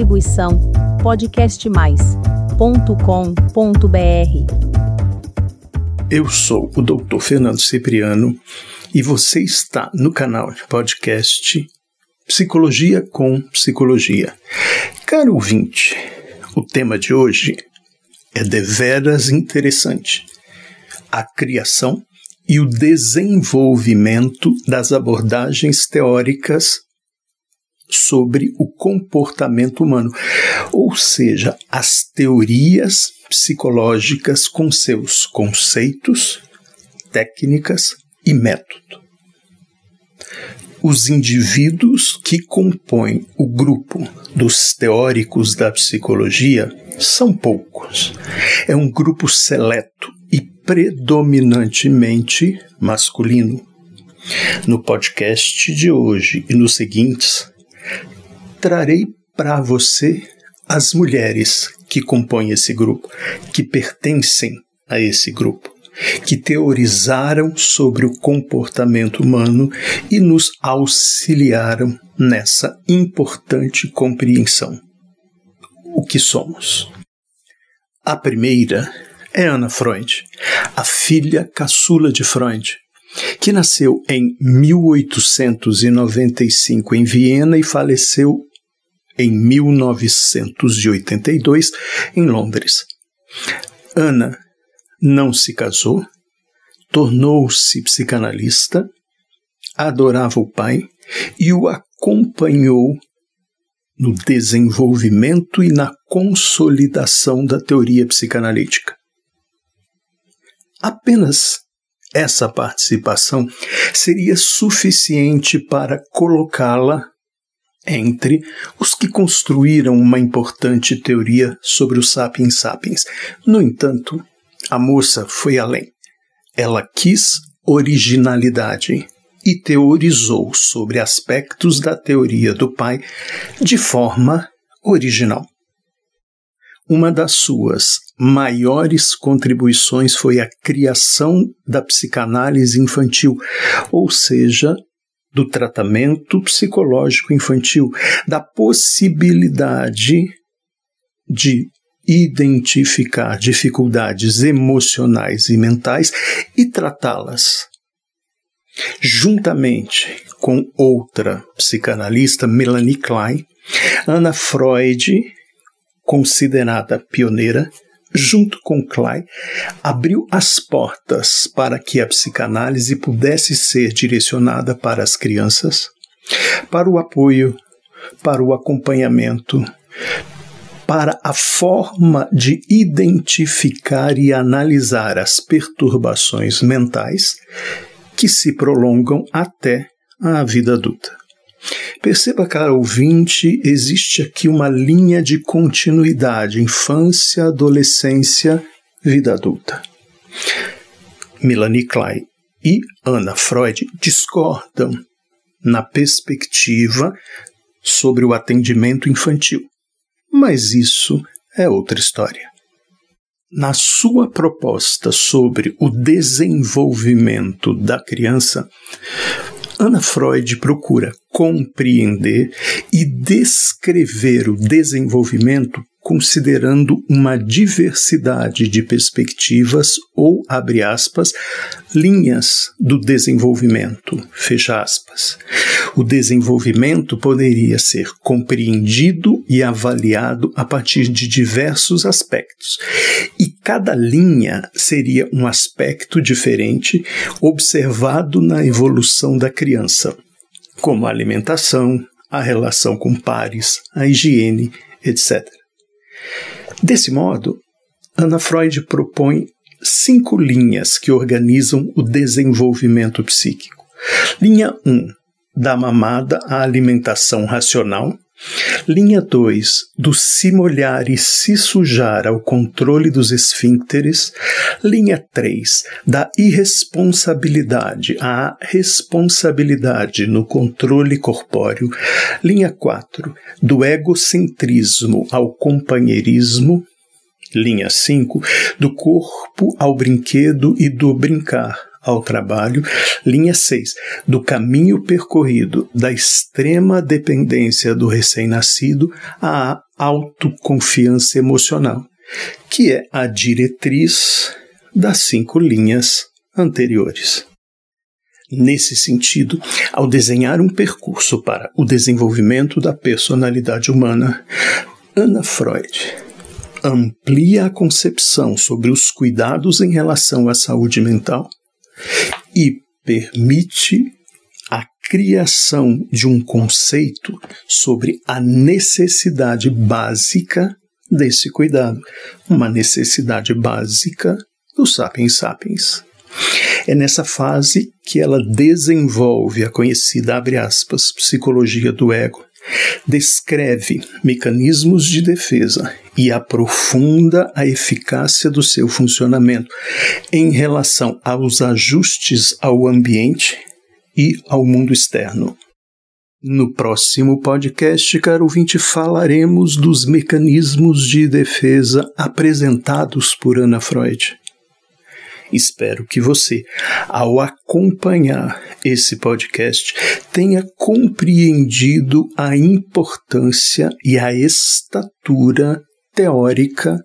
Distribuição podcastmais.com.br. Eu sou o Dr. Fernando Cipriano e você está no canal de podcast Psicologia com Psicologia. Caro ouvinte, o tema de hoje é deveras interessante. A criação e o desenvolvimento das abordagens teóricas sobre o comportamento humano, ou seja, as teorias psicológicas com seus conceitos, técnicas e método. Os indivíduos que compõem o grupo dos teóricos da psicologia são poucos. É um grupo seleto e predominantemente masculino. No podcast de hoje e nos seguintes, trarei para você as mulheres que compõem esse grupo, que pertencem a esse grupo, que teorizaram sobre o comportamento humano e nos auxiliaram nessa importante compreensão. O que somos? A primeira é Ana Freud, a filha caçula de Freud, que nasceu em 1895 em Viena e faleceu em 1982 em Londres. Ana não se casou, tornou-se psicanalista, adorava o pai e o acompanhou no desenvolvimento e na consolidação da teoria psicanalítica. Apenas essa participação seria suficiente para colocá-la entre os que construíram uma importante teoria sobre o Sapiens Sapiens. No entanto, a moça foi além. Ela quis originalidade e teorizou sobre aspectos da teoria do pai de forma original. Uma das suas maiores contribuições foi a criação da psicanálise infantil, ou seja, do tratamento psicológico infantil, da possibilidade de identificar dificuldades emocionais e mentais e tratá-las. Juntamente com outra psicanalista, Melanie Klein, Anna Freud considerada pioneira, junto com Klein, abriu as portas para que a psicanálise pudesse ser direcionada para as crianças, para o apoio, para o acompanhamento, para a forma de identificar e analisar as perturbações mentais que se prolongam até a vida adulta. Perceba, cara ouvinte, existe aqui uma linha de continuidade: infância, adolescência, vida adulta. Melanie Klein e Anna Freud discordam na perspectiva sobre o atendimento infantil. Mas isso é outra história. Na sua proposta sobre o desenvolvimento da criança, Ana Freud procura compreender e descrever o desenvolvimento considerando uma diversidade de perspectivas ou, abre aspas, linhas do desenvolvimento, fecha aspas. O desenvolvimento poderia ser compreendido e avaliado a partir de diversos aspectos, e cada linha seria um aspecto diferente observado na evolução da criança, como a alimentação, a relação com pares, a higiene, etc. Desse modo, Ana Freud propõe cinco linhas que organizam o desenvolvimento psíquico. Linha 1, um, da mamada à alimentação racional. Linha 2, do se molhar e se sujar ao controle dos esfíncteres. Linha 3, da irresponsabilidade à responsabilidade no controle corpóreo. Linha 4, do egocentrismo ao companheirismo. Linha 5, do corpo ao brinquedo e do brincar ao trabalho. Linha 6. Do caminho percorrido da extrema dependência do recém-nascido à autoconfiança emocional, que é a diretriz das cinco linhas anteriores. Nesse sentido, ao desenhar um percurso para o desenvolvimento da personalidade humana, Anna Freud amplia a concepção sobre os cuidados em relação à saúde mental e permite a criação de um conceito sobre a necessidade básica desse cuidado, uma necessidade básica do Sapiens Sapiens. É nessa fase que ela desenvolve a conhecida, abre aspas, psicologia do ego, descreve mecanismos de defesa e aprofunda a eficácia do seu funcionamento em relação aos ajustes ao ambiente e ao mundo externo. No próximo podcast, caro ouvinte, falaremos dos mecanismos de defesa apresentados por Ana Freud. Espero que você, ao acompanhar esse podcast, tenha compreendido a importância e a estatura teórica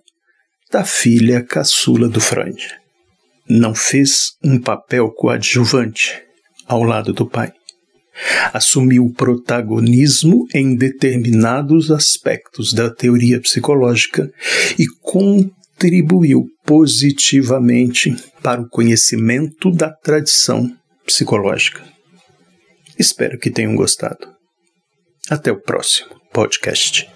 da filha caçula do Freud. Não fez um papel coadjuvante ao lado do pai. Assumiu protagonismo em determinados aspectos da teoria psicológica e contribuiu positivamente para o conhecimento da tradição psicológica. Espero que tenham gostado. Até o próximo podcast.